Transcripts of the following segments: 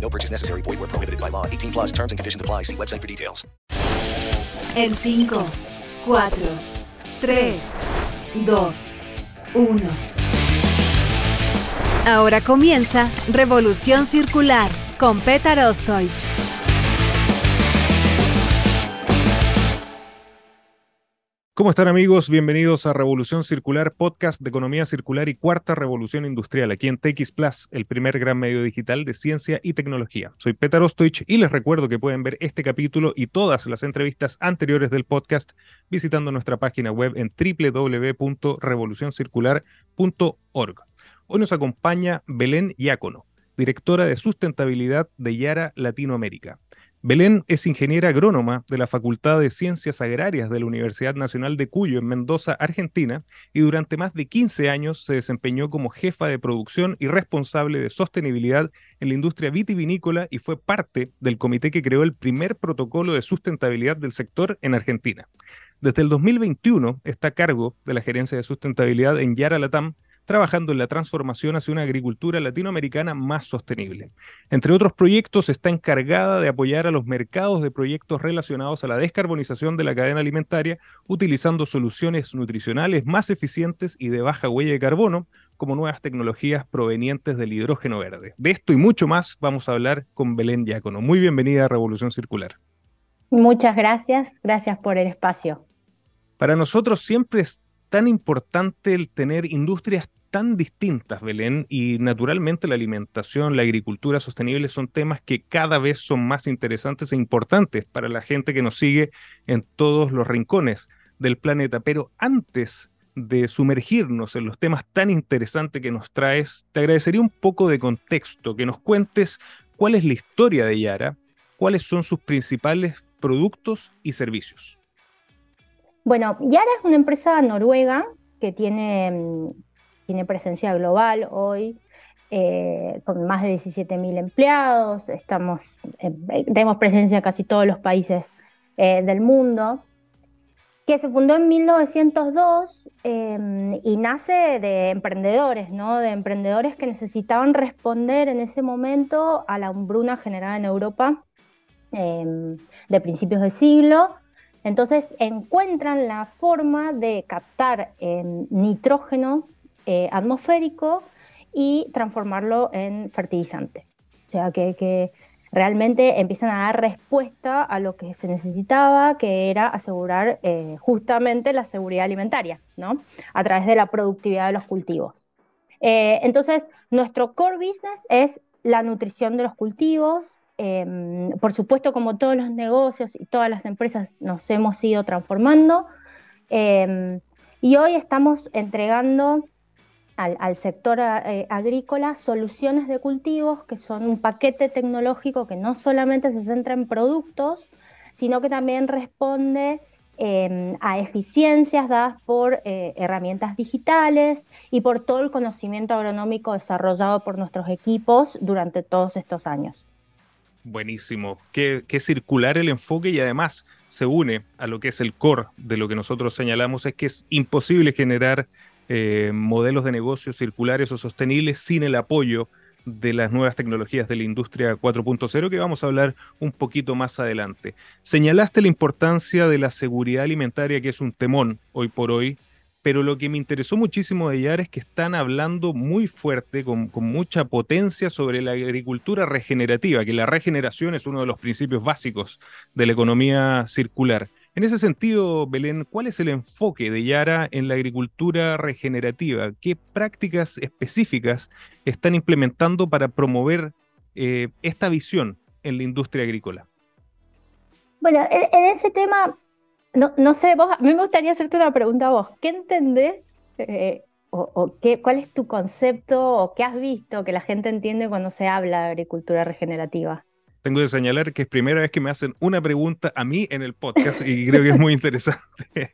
No purchase necessary. Void where prohibited by law. 18 plus terms and conditions apply. See website for details. En 5, 4, 3, 2, 1. Ahora comienza Revolución Circular con Petar Ostoich. ¿Cómo están amigos? Bienvenidos a Revolución Circular, podcast de economía circular y cuarta revolución industrial, aquí en TX Plus, el primer gran medio digital de ciencia y tecnología. Soy Petar Ostoich y les recuerdo que pueden ver este capítulo y todas las entrevistas anteriores del podcast visitando nuestra página web en www.revolucioncircular.org. Hoy nos acompaña Belén Yácono, directora de sustentabilidad de Yara Latinoamérica. Belén es ingeniera agrónoma de la Facultad de Ciencias Agrarias de la Universidad Nacional de Cuyo en Mendoza, Argentina, y durante más de 15 años se desempeñó como jefa de producción y responsable de sostenibilidad en la industria vitivinícola y fue parte del comité que creó el primer protocolo de sustentabilidad del sector en Argentina. Desde el 2021 está a cargo de la gerencia de sustentabilidad en Yara Latam, trabajando en la transformación hacia una agricultura latinoamericana más sostenible. Entre otros proyectos, está encargada de apoyar a los mercados de proyectos relacionados a la descarbonización de la cadena alimentaria, utilizando soluciones nutricionales más eficientes y de baja huella de carbono, como nuevas tecnologías provenientes del hidrógeno verde. De esto y mucho más vamos a hablar con Belén Diácono. Muy bienvenida a Revolución Circular. Muchas gracias, gracias por el espacio. Para nosotros siempre es tan importante el tener industrias tan distintas, Belén, y naturalmente la alimentación, la agricultura sostenible son temas que cada vez son más interesantes e importantes para la gente que nos sigue en todos los rincones del planeta. Pero antes de sumergirnos en los temas tan interesantes que nos traes, te agradecería un poco de contexto, que nos cuentes cuál es la historia de Yara, cuáles son sus principales productos y servicios. Bueno, Yara es una empresa noruega que tiene tiene presencia global hoy, eh, con más de 17.000 empleados, estamos, tenemos presencia en casi todos los países eh, del mundo, que se fundó en 1902 em, y nace de emprendedores, ¿no? de emprendedores que necesitaban responder en ese momento a la hambruna generada en Europa em, de principios de siglo. Entonces encuentran la forma de captar nitrógeno eh, atmosférico y transformarlo en fertilizante. O sea, que, realmente empiezan a dar respuesta a lo que se necesitaba, que era asegurar eh, justamente la seguridad alimentaria, ¿no? A través de la productividad de los cultivos. Eh, entonces, nuestro core business es la nutrición de los cultivos. Em, por supuesto, como todos los negocios y todas las empresas, nos hemos ido transformando. Em, y hoy estamos entregando al, sector eh, agrícola soluciones de cultivos que son un paquete tecnológico que no solamente se centra en productos, sino que también responde em, a eficiencias dadas por eh, herramientas digitales y por todo el conocimiento agronómico desarrollado por nuestros equipos durante todos estos años. Buenísimo. Qué, qué, circular el enfoque y además se une a lo que es el core de lo que nosotros señalamos, es que es imposible generar eh, modelos de negocio circulares o sostenibles sin el apoyo de las nuevas tecnologías de la industria 4.0 que vamos a hablar un poquito más adelante. Señalaste la importancia de la seguridad alimentaria que es un temón hoy por hoy, pero lo que me interesó muchísimo de Yara es que están hablando muy fuerte, con mucha potencia sobre la agricultura regenerativa, que la regeneración es uno de los principios básicos de la economía circular. En ese sentido, Belén, ¿cuál es el enfoque de Yara en la agricultura regenerativa? ¿Qué prácticas específicas están implementando para promover eh, esta visión en la industria agrícola? Bueno, en, ese tema, no, sé, vos, a mí me gustaría hacerte una pregunta a vos. ¿Qué entendés eh, o, qué, cuál es tu concepto o qué has visto que la gente entiende cuando se habla de agricultura regenerativa? Tengo que señalar que es primera vez que me hacen una pregunta a mí en el podcast y creo que es muy interesante.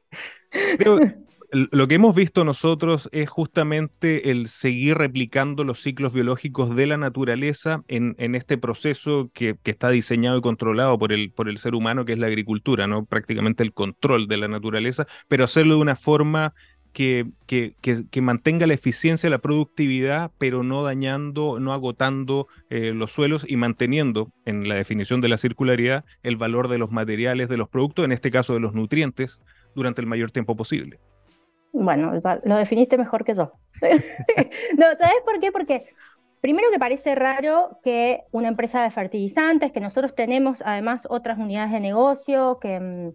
lo que hemos visto nosotros es justamente el seguir replicando los ciclos biológicos de la naturaleza en, este proceso que, está diseñado y controlado por el, por el ser humano, que es la agricultura, ¿no? Prácticamente el control de la naturaleza, pero hacerlo de una forma que, que, que, mantenga la eficiencia, la productividad, pero no dañando, no agotando eh, los suelos y manteniendo, en la definición de la circularidad, el valor de los materiales, de los productos, en este caso de los nutrientes, durante el mayor tiempo posible. Bueno, lo definiste mejor que yo. no, ¿sabes por qué? Porque primero que parece raro que una empresa de fertilizantes, que nosotros tenemos además otras unidades de negocio, que, mm,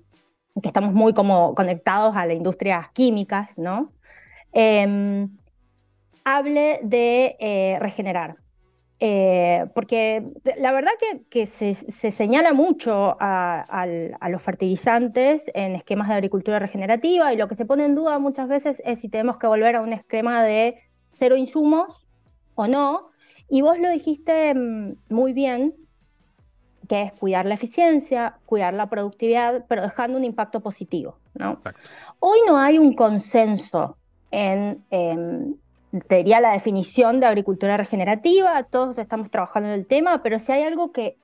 que estamos muy como conectados a la industria químicas, ¿no? Em, hable de eh, regenerar. Eh, porque la verdad que, se, señala mucho a, los fertilizantes en esquemas de agricultura regenerativa y lo que se pone en duda muchas veces es si tenemos que volver a un esquema de cero insumos o no. Y vos lo dijiste mm, muy bien, que es cuidar la eficiencia, cuidar la productividad, pero dejando un impacto positivo. ¿no? Hoy no hay un consenso en, en sería la definición de agricultura regenerativa, todos estamos trabajando en el tema, pero si hay algo que,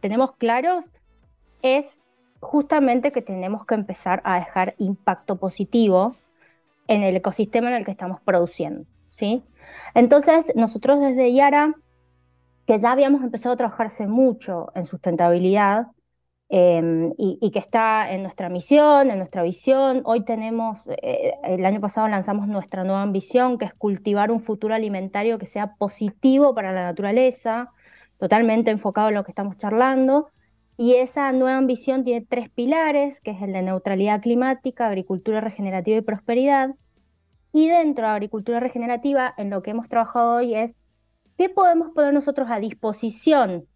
tenemos claros es justamente que tenemos que empezar a dejar impacto positivo en el ecosistema en el que estamos produciendo, ¿sí? Entonces, nosotros desde Yara, que ya habíamos empezado a trabajarse mucho en sustentabilidad, Em, y, que está en nuestra misión, en nuestra visión. Hoy tenemos, eh, el año pasado lanzamos nuestra nueva ambición, que es cultivar un futuro alimentario que sea positivo para la naturaleza, totalmente enfocado en lo que estamos charlando. Y esa nueva ambición tiene tres pilares, que es el de neutralidad climática, agricultura regenerativa y prosperidad. Y dentro de agricultura regenerativa, en lo que hemos trabajado hoy es qué podemos poner nosotros a disposición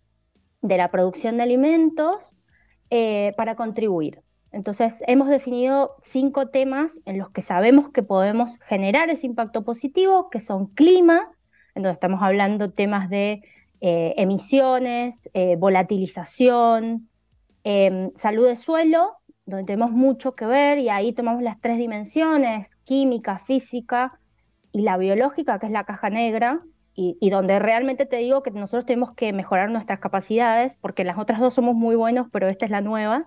de la producción de alimentos eh, para contribuir. Entonces, hemos definido cinco temas en los que sabemos que podemos generar ese impacto positivo, que son clima, en donde estamos hablando temas de eh, emisiones, eh, volatilización, em, salud de suelo, donde tenemos mucho que ver y ahí tomamos las tres dimensiones, química, física y la biológica, que es la caja negra, y, donde realmente te digo que nosotros tenemos que mejorar nuestras capacidades, porque las otras dos somos muy buenos, pero esta es la nueva.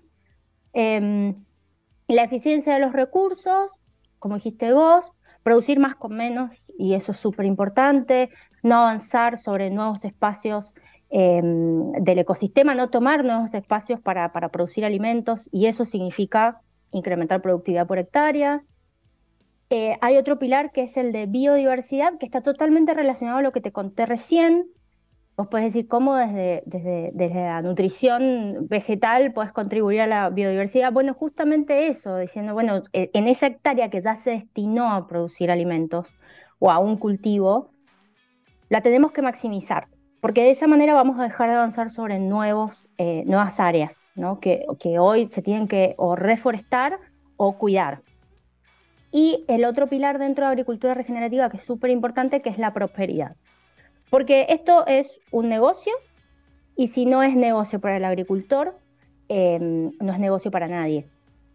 Em, la eficiencia de los recursos, como dijiste vos, producir más con menos, y eso es súper importante, no avanzar sobre nuevos espacios em, del ecosistema, no tomar nuevos espacios para, para producir alimentos, y eso significa incrementar productividad por hectárea, eh, hay otro pilar que es el de biodiversidad, que está totalmente relacionado a lo que te conté recién. Vos podés decir cómo desde, desde, la nutrición vegetal puedes contribuir a la biodiversidad. Bueno, justamente eso, diciendo, bueno, e, en esa hectárea que ya se destinó a producir alimentos o a un cultivo, la tenemos que maximizar, porque de esa manera vamos a dejar de avanzar sobre nuevos, eh, nuevas áreas, ¿no? que, que hoy se tienen que o reforestar o cuidar. Y el otro pilar dentro de agricultura regenerativa que es súper importante, que es la prosperidad. Porque esto es un negocio y si no es negocio para el agricultor, em, no es negocio para nadie.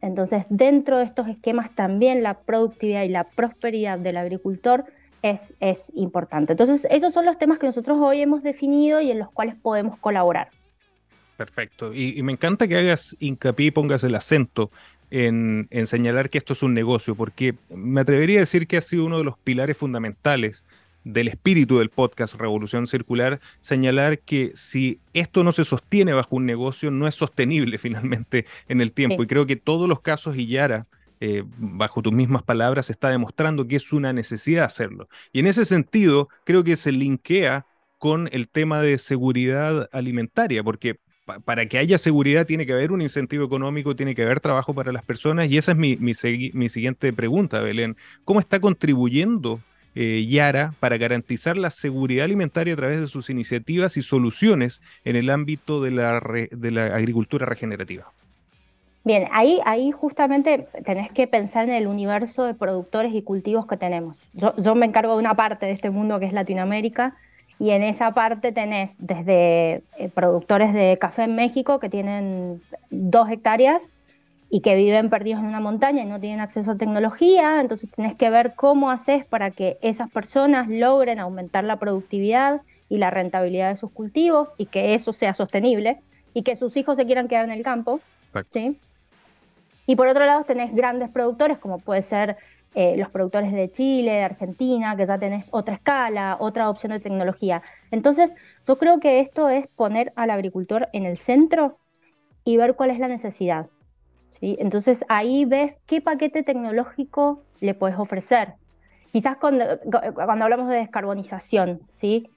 Entonces, dentro de estos esquemas también la productividad y la prosperidad del agricultor es, es importante. Entonces, esos son los temas que nosotros hoy hemos definido y en los cuales podemos colaborar. Perfecto. Y, y, me encanta que hagas hincapié y pongas el acento en, señalar que esto es un negocio, porque me atrevería a decir que ha sido uno de los pilares fundamentales del espíritu del podcast Revolución Circular, señalar que si esto no se sostiene bajo un negocio, no es sostenible finalmente en el tiempo. Y creo que todos los casos, y Yara, eh, bajo tus mismas palabras, está demostrando que es una necesidad hacerlo. Y en ese sentido, creo que se linkea con el tema de seguridad alimentaria, porque para que haya seguridad tiene que haber un incentivo económico, tiene que haber trabajo para las personas y esa es mi, mi, siguiente pregunta, Belén. ¿Cómo está contribuyendo eh, Yara para garantizar la seguridad alimentaria a través de sus iniciativas y soluciones en el ámbito de la, de la agricultura regenerativa? Bien, ahí, ahí justamente tenés que pensar en el universo de productores y cultivos que tenemos. Yo me encargo de una parte de este mundo que es Latinoamérica Y en esa parte tenés desde eh, productores de café en México que tienen dos hectáreas y que viven perdidos en una montaña y no tienen acceso a tecnología, entonces tenés que ver cómo haces para que esas personas logren aumentar la productividad y la rentabilidad de sus cultivos y que eso sea sostenible y que sus hijos se quieran quedar en el campo. ¿sí? Y por otro lado tenés grandes productores como puede ser eh, los productores de Chile, de Argentina, que ya tenés otra escala, otra opción de tecnología. Entonces, yo creo que esto es poner al agricultor en el centro y ver cuál es la necesidad. ¿sí? Entonces, ahí ves qué paquete tecnológico le puedes ofrecer. Quizás cuando, cuando hablamos de descarbonización, ¿sí?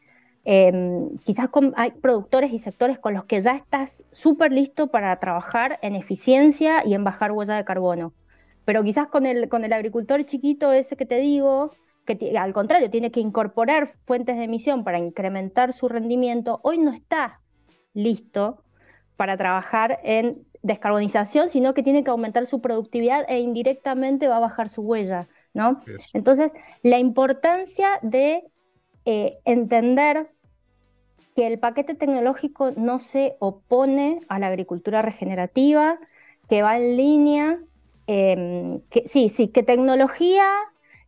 Em, quizás hay productores y sectores con los que ya estás súper listo para trabajar en eficiencia y en bajar huella de carbono. Pero quizás con el, con el agricultor chiquito ese que te digo, que al contrario tiene que incorporar fuentes de emisión para incrementar su rendimiento, hoy no está listo para trabajar en descarbonización, sino que tiene que aumentar su productividad e indirectamente va a bajar su huella. ¿no? Entonces, la importancia de eh, entender que el paquete tecnológico no se opone a la agricultura regenerativa, que va en línea, em, que, sí, sí, que tecnología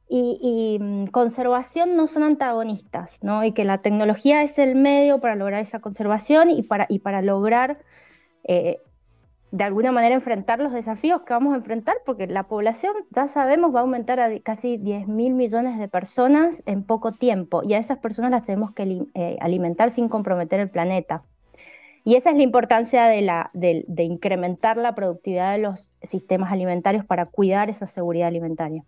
y, mm, conservación no son antagonistas, ¿no? y que la tecnología es el medio para lograr esa conservación y para, lograr eh, de alguna manera enfrentar los desafíos que vamos a enfrentar, porque la población, ya sabemos, va a aumentar a casi 10 mil millones de personas en poco tiempo, y a esas personas las tenemos que eh, alimentar sin comprometer el planeta. Y esa es la importancia de, la, de, incrementar la productividad de los sistemas alimentarios para cuidar esa seguridad alimentaria.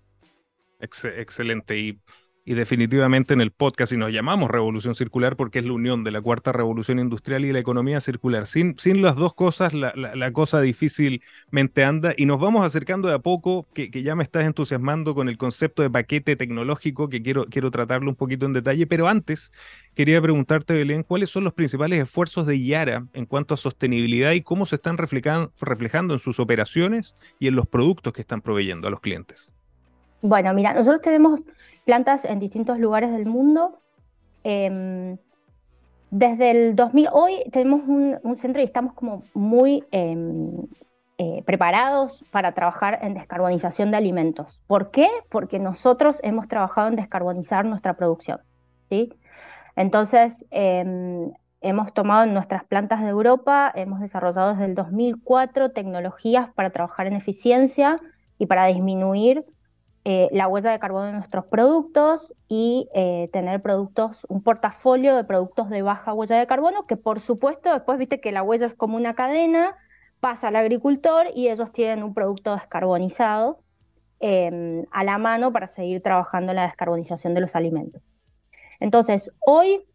excelente. Y y definitivamente en el podcast, y nos llamamos Revolución Circular porque es la unión de la cuarta revolución industrial y la economía circular. Sin, sin las dos cosas, la, cosa difícilmente anda y nos vamos acercando de a poco, que, ya me estás entusiasmando con el concepto de paquete tecnológico, que quiero, quiero tratarlo un poquito en detalle, pero antes quería preguntarte, Belén, ¿cuáles son los principales esfuerzos de Yara en cuanto a sostenibilidad y cómo se están reflejando en sus operaciones y en los productos que están proveyendo a los clientes? Bueno, mira, nosotros tenemos plantas en distintos lugares del mundo. Em, desde el 2000, hoy tenemos un, centro y estamos como muy em, eh, preparados para trabajar en descarbonización de alimentos. ¿Por qué? Porque nosotros hemos trabajado en descarbonizar nuestra producción. ¿sí? Entonces, em, hemos tomado en nuestras plantas de Europa, hemos desarrollado desde el 2004 tecnologías para trabajar en eficiencia y para disminuir eh, la huella de carbono de nuestros productos y eh, tener productos, un portafolio de productos de baja huella de carbono, que por supuesto después viste que la huella es como una cadena, pasa al agricultor y ellos tienen un producto descarbonizado em, a la mano para seguir trabajando en la descarbonización de los alimentos. Entonces, hoy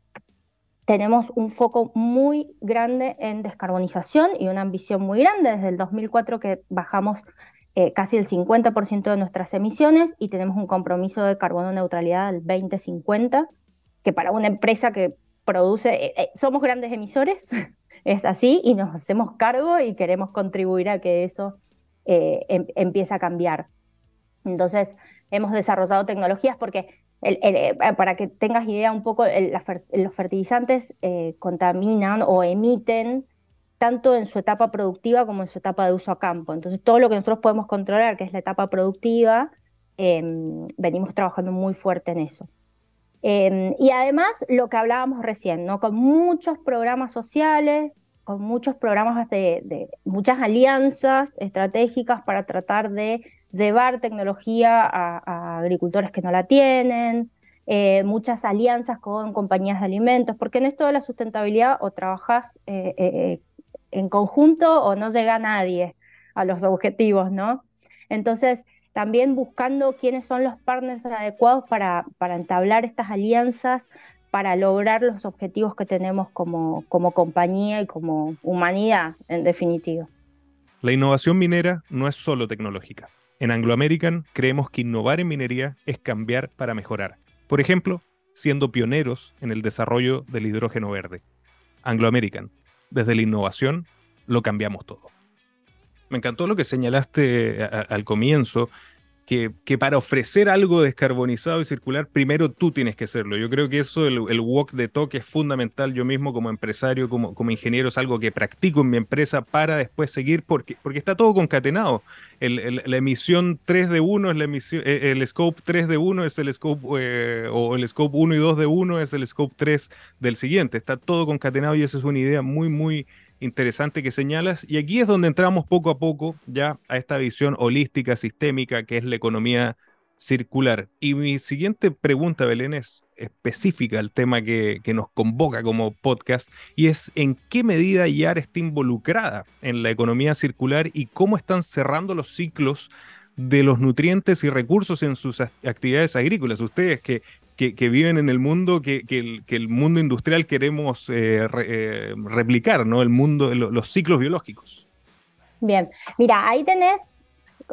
tenemos un foco muy grande en descarbonización y una ambición muy grande. Desde el 2004 que bajamos eh, casi el 50% de nuestras emisiones y tenemos un compromiso de carbono neutralidad al 2050, que para una empresa que produce, eh, eh, somos grandes emisores, es así, y nos hacemos cargo y queremos contribuir a que eso em, empiece a cambiar. Entonces, hemos desarrollado tecnologías porque, para que tengas idea un poco, los fertilizantes contaminan o emiten tanto en su etapa productiva como en su etapa de uso a campo. Entonces, todo lo que nosotros podemos controlar, que es la etapa productiva, em, venimos trabajando muy fuerte en eso. Em, y además, lo que hablábamos recién, ¿no? con muchos programas sociales, con muchos programas de, muchas alianzas estratégicas para tratar de llevar tecnología a, agricultores que no la tienen, eh, muchas alianzas con compañías de alimentos, porque en esto de la sustentabilidad o trabajas eh, eh, en conjunto o no llega nadie a los objetivos, ¿no? Entonces, también buscando quiénes son los partners adecuados para, entablar estas alianzas, para lograr los objetivos que tenemos como, como compañía y como humanidad, en definitiva. La innovación minera no es solo tecnológica. En Anglo American creemos que innovar en minería es cambiar para mejorar. Por ejemplo, siendo pioneros en el desarrollo del hidrógeno verde. Anglo American, desde la innovación lo cambiamos todo. Me encantó lo que señalaste al comienzo, que, para ofrecer algo descarbonizado y circular, primero tú tienes que serlo. Yo creo que eso, el, walk the talk, es fundamental. Yo mismo como empresario, como, como ingeniero, es algo que practico en mi empresa para después seguir, porque, porque está todo concatenado. la emisión 3 de 1 es la emisión, eh, el scope 3 de 1 es el scope, eh, o el scope 1 y 2 de 1 es el scope 3 del siguiente. Está todo concatenado y esa es una idea muy, muy interesante que señalas. Y aquí es donde entramos poco a poco ya a esta visión holística, sistémica, que es la economía circular. Y mi siguiente pregunta, Belén, es específica al tema que, nos convoca como podcast, y es en qué medida YAR está involucrada en la economía circular y cómo están cerrando los ciclos de los nutrientes y recursos en sus actividades agrícolas. Ustedes que que, viven en el mundo que, el, mundo industrial queremos eh, eh, replicar, ¿no? El mundo, los ciclos biológicos. Bien, mira, ahí tenés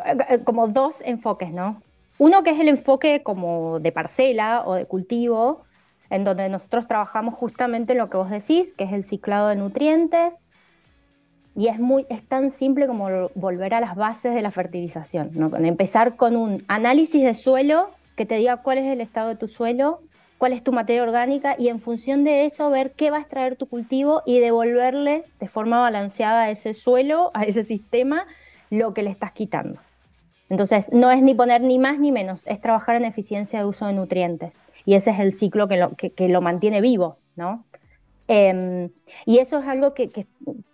eh, como dos enfoques, ¿no? Uno que es el enfoque como de parcela o de cultivo, en donde nosotros trabajamos justamente en lo que vos decís, que es el ciclado de nutrientes, y es, muy, es tan simple como volver a las bases de la fertilización, ¿no? empezar con un análisis de suelo que te diga cuál es el estado de tu suelo, cuál es tu materia orgánica y en función de eso ver qué va a extraer tu cultivo y devolverle de forma balanceada a ese suelo, a ese sistema, lo que le estás quitando. Entonces, no es ni poner ni más ni menos, es trabajar en eficiencia de uso de nutrientes. Y ese es el ciclo que lo, que, lo mantiene vivo, ¿no? Em, y eso es algo que, que,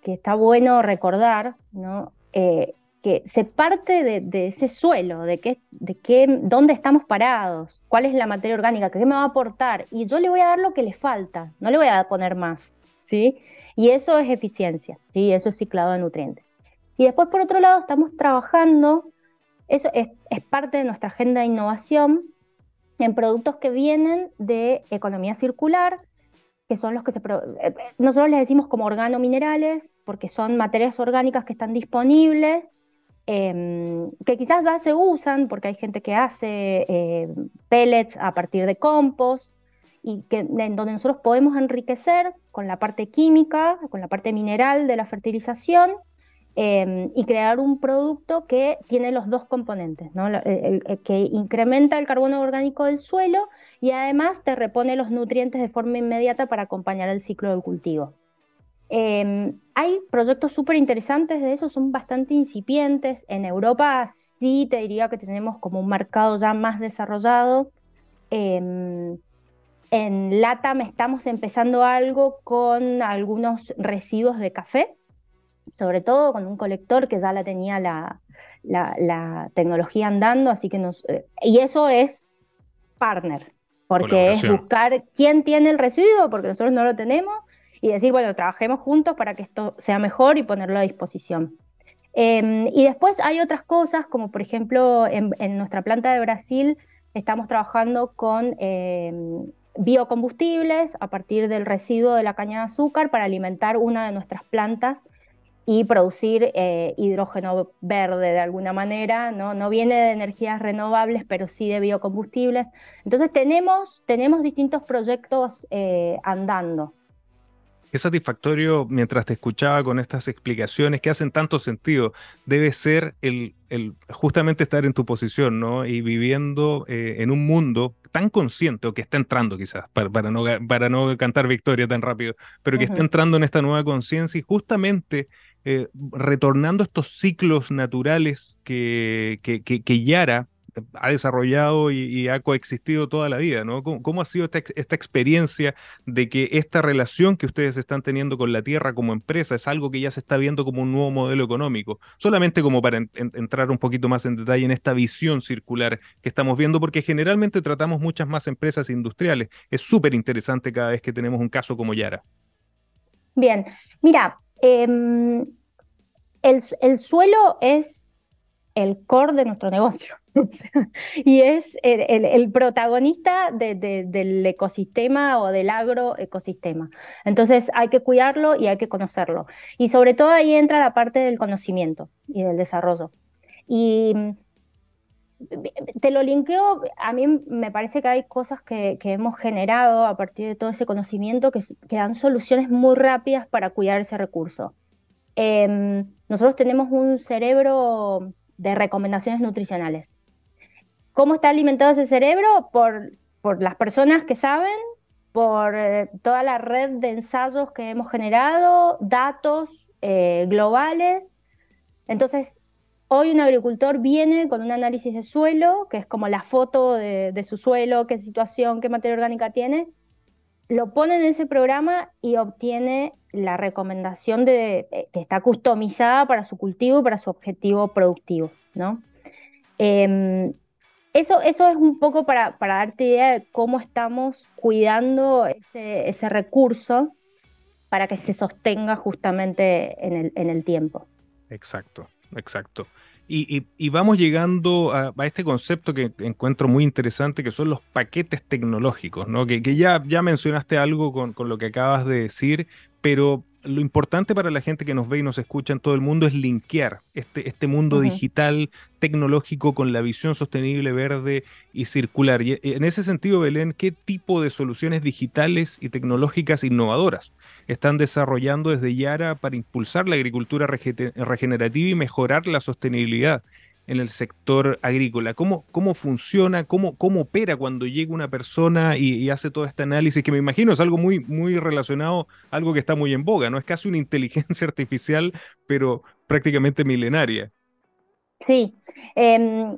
está bueno recordar, ¿no? Eh, que se parte de, ese suelo, de, qué, de qué, dónde estamos parados, cuál es la materia orgánica, qué me va a aportar, y yo le voy a dar lo que le falta, no le voy a poner más, ¿sí? Y eso es eficiencia, ¿sí? Eso es ciclado de nutrientes. Y después, por otro lado, estamos trabajando, eso es, parte de nuestra agenda de innovación, en productos que vienen de economía circular, que son los que se... Eh, nosotros les decimos como organominerales, porque son materias orgánicas que están disponibles Em, que quizás ya se usan porque hay gente que hace eh, pellets a partir de compost y que, en donde nosotros podemos enriquecer con la parte química, con la parte mineral de la fertilización em, y crear un producto que tiene los dos componentes, que incrementa el carbono orgánico del suelo y además te repone los nutrientes de forma inmediata para acompañar el ciclo del cultivo. Em, hay proyectos súper interesantes de eso, son bastante incipientes. En Europa sí te diría que tenemos como un mercado ya más desarrollado. Em, en LATAM estamos empezando algo con algunos residuos de café, sobre todo con un colector que ya la tenía la, la, tecnología andando, así que nos... Eh, y eso es partner, porque es buscar quién tiene el residuo, porque nosotros no lo tenemos, y decir, bueno, trabajemos juntos para que esto sea mejor y ponerlo a disposición. Em, y después hay otras cosas, como por ejemplo en, nuestra planta de Brasil estamos trabajando con em, biocombustibles a partir del residuo de la caña de azúcar para alimentar una de nuestras plantas y producir eh, hidrógeno verde de alguna manera, ¿no? no viene de energías renovables, pero sí de biocombustibles. Entonces tenemos, tenemos distintos proyectos eh, andando. Qué satisfactorio mientras te escuchaba con estas explicaciones que hacen tanto sentido. Debe ser el, justamente estar en tu posición, ¿no? Y viviendo eh, en un mundo tan consciente, o que está entrando quizás, para, no, para no cantar victoria tan rápido, pero que está entrando en esta nueva conciencia y justamente eh, retornando estos ciclos naturales que, que, que Yara ha desarrollado y, ha coexistido toda la vida, ¿no? ¿Cómo, ha sido esta, experiencia de que esta relación que ustedes están teniendo con la tierra como empresa es algo que ya se está viendo como un nuevo modelo económico? Solamente como para entrar un poquito más en detalle en esta visión circular que estamos viendo, porque generalmente tratamos muchas más empresas industriales. Es súper interesante cada vez que tenemos un caso como Yara. Bien, mira, em, el suelo es el core de nuestro negocio. Y es el, protagonista del ecosistema o del agroecosistema. Entonces hay que cuidarlo y hay que conocerlo. Y sobre todo ahí entra la parte del conocimiento y del desarrollo. Y mm, te lo linkeo, a mí me parece que hay cosas que, hemos generado a partir de todo ese conocimiento que, dan soluciones muy rápidas para cuidar ese recurso. Em, nosotros tenemos un cerebro de recomendaciones nutricionales. ¿Cómo está alimentado ese cerebro? Por, por las personas que saben, por eh, toda la red de ensayos que hemos generado, datos eh, globales. Entonces, hoy un agricultor viene con un análisis de suelo, que es como la foto de, su suelo, qué situación, qué materia orgánica tiene, lo pone en ese programa y obtiene la recomendación de, eh, que está customizada para su cultivo y para su objetivo productivo, ¿no? Em, eso, eso es un poco para, para, darte idea de cómo estamos cuidando ese, ese recurso para que se sostenga justamente en el, en el tiempo. Exacto, exacto. Y, vamos llegando a, este concepto que encuentro muy interesante, que son los paquetes tecnológicos, ¿no? Que, ya, ya mencionaste algo con, con, lo que acabas de decir, pero lo importante para la gente que nos ve y nos escucha en todo el mundo es linkear este, este mundo digital, tecnológico, con la visión sostenible, verde y circular. Y en ese sentido, Belén, ¿qué tipo de soluciones digitales y tecnológicas innovadoras están desarrollando desde Yara para impulsar la agricultura regenerativa y mejorar la sostenibilidad en el sector agrícola? ¿Cómo, cómo funciona, cómo, cómo opera cuando llega una persona y, hace todo este análisis? Que me imagino es algo muy, muy relacionado, algo que está muy en boga, ¿no? Es casi una inteligencia artificial, pero prácticamente milenaria. Sí. Em,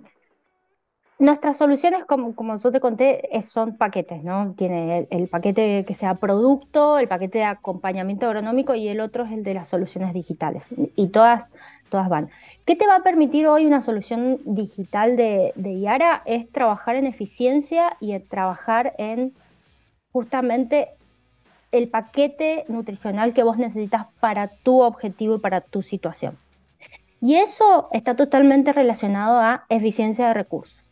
Nuestras soluciones, como, como yo te conté, son paquetes, ¿no? Tiene el, paquete que sea producto, el paquete de acompañamiento agronómico y el otro es el de las soluciones digitales. Y todas, todas van. ¿Qué te va a permitir hoy una solución digital de, de Yara? Es trabajar en eficiencia y trabajar en justamente el paquete nutricional que vos necesitas para tu objetivo y para tu situación. Y eso está totalmente relacionado a eficiencia de recursos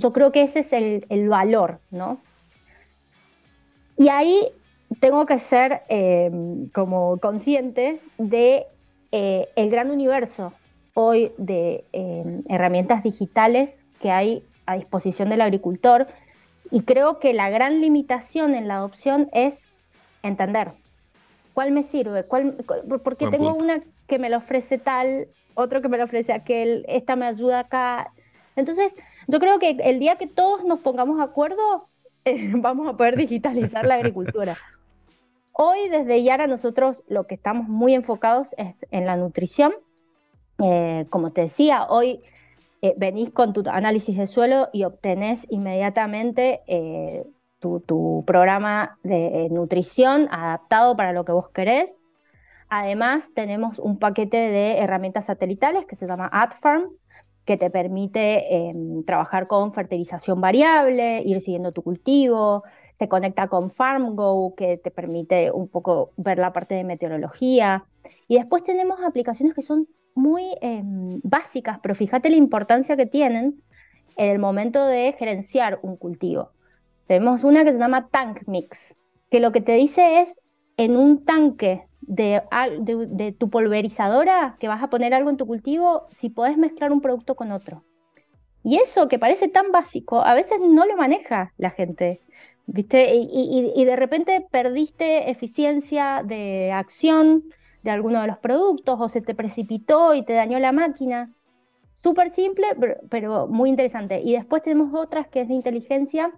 yo creo que ese es el, valor, ¿no? Y ahí tengo que ser em, como consciente de eh, el gran universo hoy de em, herramientas digitales que hay a disposición del agricultor y creo que la gran limitación en la adopción es entender cuál me sirve, cuál, porque tengo una que me lo ofrece tal, otro que me lo ofrece aquel, esta me ayuda acá. Entonces, yo creo que el día que todos nos pongamos de acuerdo, eh, vamos a poder digitalizar la agricultura. Hoy desde Yara nosotros lo que estamos muy enfocados es en la nutrición. Eh, como te decía, hoy eh, venís con tu análisis de suelo y obtenés inmediatamente tu, tu, programa de nutrición adaptado para lo que vos querés. Además, tenemos un paquete de herramientas satelitales que se llama AdFarm, que te permite em, trabajar con fertilización variable, ir siguiendo tu cultivo, se conecta con FarmGo, que te permite un poco ver la parte de meteorología. Y después tenemos aplicaciones que son muy em, básicas, pero fíjate la importancia que tienen en el momento de gerenciar un cultivo. Tenemos una que se llama Tank Mix, que lo que te dice es en un tanque de, tu pulverizadora que vas a poner algo en tu cultivo, si podés mezclar un producto con otro. Y eso que parece tan básico, a veces no lo maneja la gente. ¿Viste? Y, de repente perdiste eficiencia de acción de alguno de los productos o se te precipitó y te dañó la máquina. Súper simple, pero, muy interesante. Y después tenemos otras que es de inteligencia,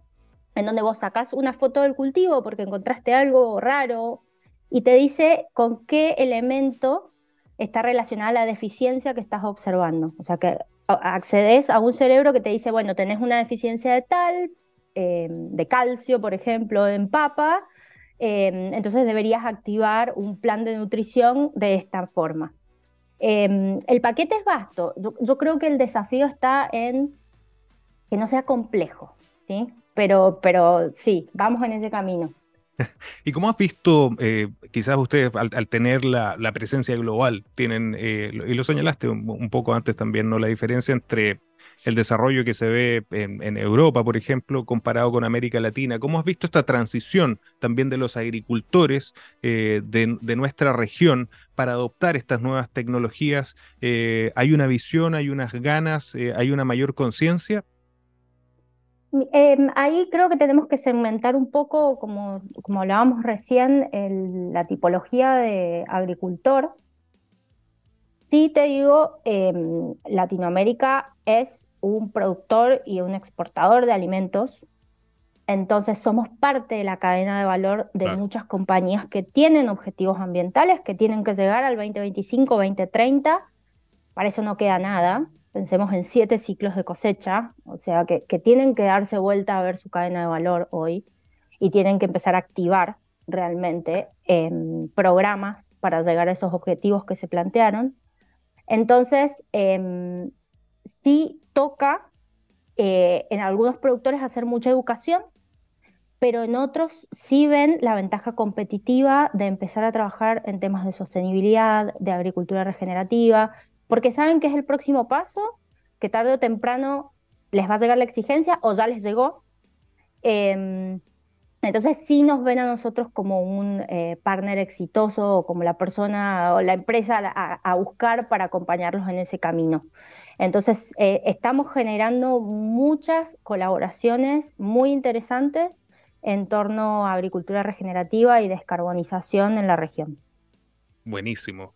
en donde vos sacás una foto del cultivo porque encontraste algo raro y te dice con qué elemento está relacionada la deficiencia que estás observando. O sea que accedes a un cerebro que te dice, bueno, tenés una deficiencia de tal, em, de calcio, por ejemplo, en papa, em, entonces deberías activar un plan de nutrición de esta forma. Em, el paquete es vasto. Yo, creo que el desafío está en que no sea complejo, ¿sí? Pero, pero sí, vamos en ese camino. ¿Y cómo has visto, eh, quizás ustedes al, tener la, presencia global, tienen, eh, y lo señalaste un, poco antes también, ¿no? La diferencia entre el desarrollo que se ve en, Europa, por ejemplo, comparado con América Latina. ¿Cómo has visto esta transición también de los agricultores eh, de, nuestra región para adoptar estas nuevas tecnologías? ¿Hay una visión, hay unas ganas, hay una mayor conciencia? Em, ahí creo que tenemos que segmentar un poco, como, como hablábamos recién, la tipología de agricultor. Sí te digo, em, Latinoamérica es un productor y un exportador de alimentos. Entonces somos parte de la cadena de valor de Claro. muchas compañías que tienen objetivos ambientales, que tienen que llegar al 2025, 2030. Para eso no queda nada. Pensemos en siete ciclos de cosecha, o sea, que, que tienen que darse vuelta a ver su cadena de valor hoy y tienen que empezar a activar realmente em, programas para llegar a esos objetivos que se plantearon. Entonces, em, sí toca eh, en algunos productores hacer mucha educación, pero en otros sí ven la ventaja competitiva de empezar a trabajar en temas de sostenibilidad, de agricultura regenerativa, porque saben que es el próximo paso, que tarde o temprano les va a llegar la exigencia o ya les llegó. Em, entonces sí nos ven a nosotros como un eh, partner exitoso o como la persona o la empresa a, buscar para acompañarlos en ese camino. Entonces eh, estamos generando muchas colaboraciones muy interesantes en torno a agricultura regenerativa y descarbonización en la región. Buenísimo.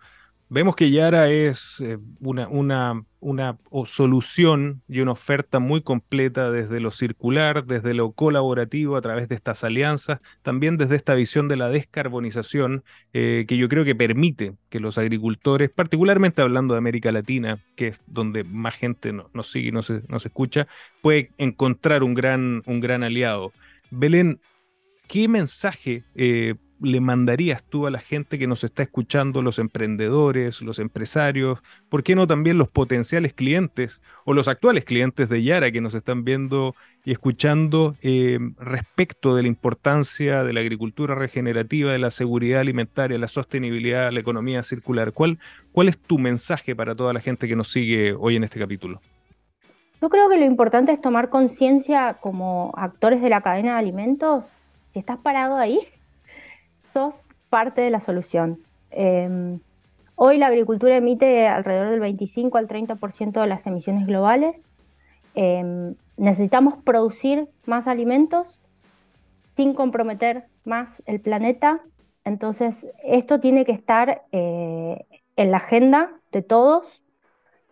Vemos que Yara es eh, una, una, una solución y una oferta muy completa desde lo circular, desde lo colaborativo a través de estas alianzas, también desde esta visión de la descarbonización eh, que yo creo que permite que los agricultores, particularmente hablando de América Latina, que es donde más gente no- nos sigue y nos, nos escucha, puede encontrar un gran, un gran aliado. Belén, ¿qué mensaje eh, le mandarías tú a la gente que nos está escuchando, los emprendedores, los empresarios, por qué no también los potenciales clientes o los actuales clientes de Yara que nos están viendo y escuchando eh, respecto de la importancia de la agricultura regenerativa, de la seguridad alimentaria, la sostenibilidad, la economía circular? ¿Cuál, cuál es tu mensaje para toda la gente que nos sigue hoy en este capítulo? Yo creo que lo importante es tomar conciencia como actores de la cadena de alimentos. Si estás parado ahí, sos parte de la solución. Eh, hoy la agricultura emite alrededor del 25 al 30% de las emisiones globales. Eh, necesitamos producir más alimentos sin comprometer más el planeta. Entonces, esto tiene que estar eh, en la agenda de todos.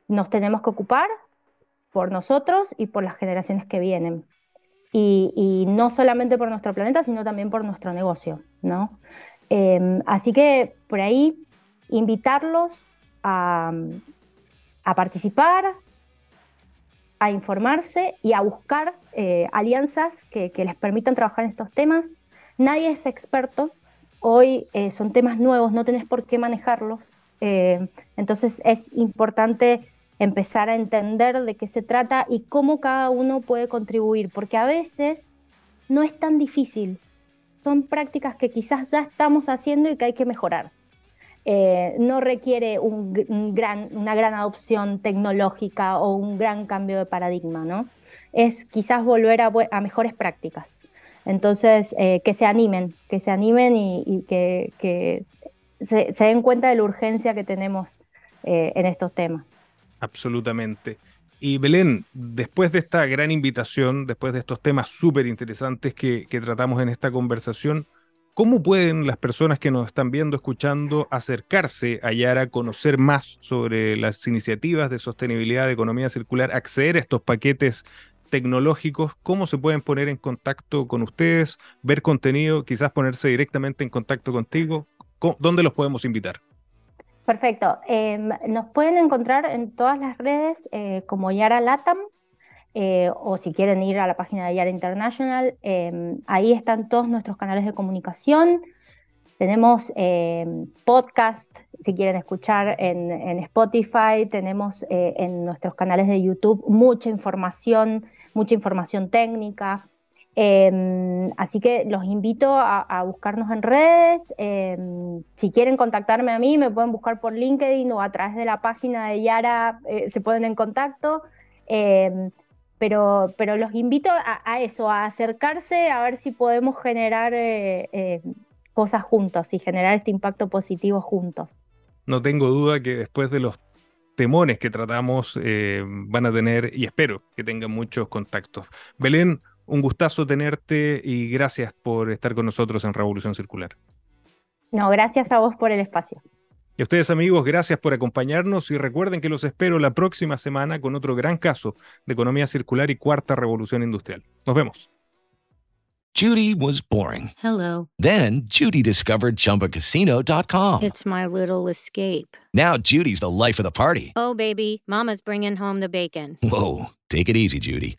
Nos tenemos que ocupar por nosotros y por las generaciones que vienen. Y, no solamente por nuestro planeta, sino también por nuestro negocio, ¿no? Eh, así que por ahí invitarlos a, participar, a informarse y a buscar eh, alianzas que, que, les permitan trabajar en estos temas. Nadie es experto, hoy eh, son temas nuevos, no tenés por qué manejarlos, eh, entonces es importante empezar a entender de qué se trata y cómo cada uno puede contribuir, porque a veces no es tan difícil, son prácticas que quizás ya estamos haciendo y que hay que mejorar. Eh, no requiere un, un gran, una gran adopción tecnológica o un gran cambio de paradigma, ¿no? Es quizás volver a, a mejores prácticas. Entonces, eh, que se animen, que se animen y, y que, que se, se, den cuenta de la urgencia que tenemos eh, en estos temas. Absolutamente. Y Belén, después de esta gran invitación, después de estos temas súper interesantes que, tratamos en esta conversación, ¿cómo pueden las personas que nos están viendo, escuchando, acercarse a Yara, conocer más sobre las iniciativas de sostenibilidad, de economía circular, acceder a estos paquetes tecnológicos? ¿Cómo se pueden poner en contacto con ustedes, ver contenido, quizás ponerse directamente en contacto contigo? ¿Dónde los podemos invitar? Perfecto. Eh, nos pueden encontrar en todas las redes eh, como Yara Latam eh, o si quieren ir a la página de Yara International, ahí están todos nuestros canales de comunicación. Tenemos podcast, si quieren escuchar en, en Spotify, tenemos en nuestros canales de YouTube mucha información, mucha información técnica. Eh, así que los invito a, buscarnos en redes. Eh, si quieren contactarme a mí, me pueden buscar por LinkedIn o a través de la página de Yara eh, se ponen en contacto. pero, pero los invito a, eso, a acercarse, a ver si podemos generar eh, cosas juntos y generar este impacto positivo juntos. No tengo duda que después de los temones que tratamos van a tener, y espero que tengan muchos contactos. Belén, un gustazo tenerte y gracias por estar con nosotros en Revolución Circular. No, gracias a vos por el espacio. Y a ustedes amigos, gracias por acompañarnos y recuerden que los espero la próxima semana con otro gran caso de economía circular y cuarta revolución industrial. Nos vemos. Judy was boring. Hello. Then Judy discovered ChumbaCasino.com. It's my little escape. Now Judy's the life of the party. Oh, baby, Mama's bringing home the bacon. Whoa, take it easy, Judy.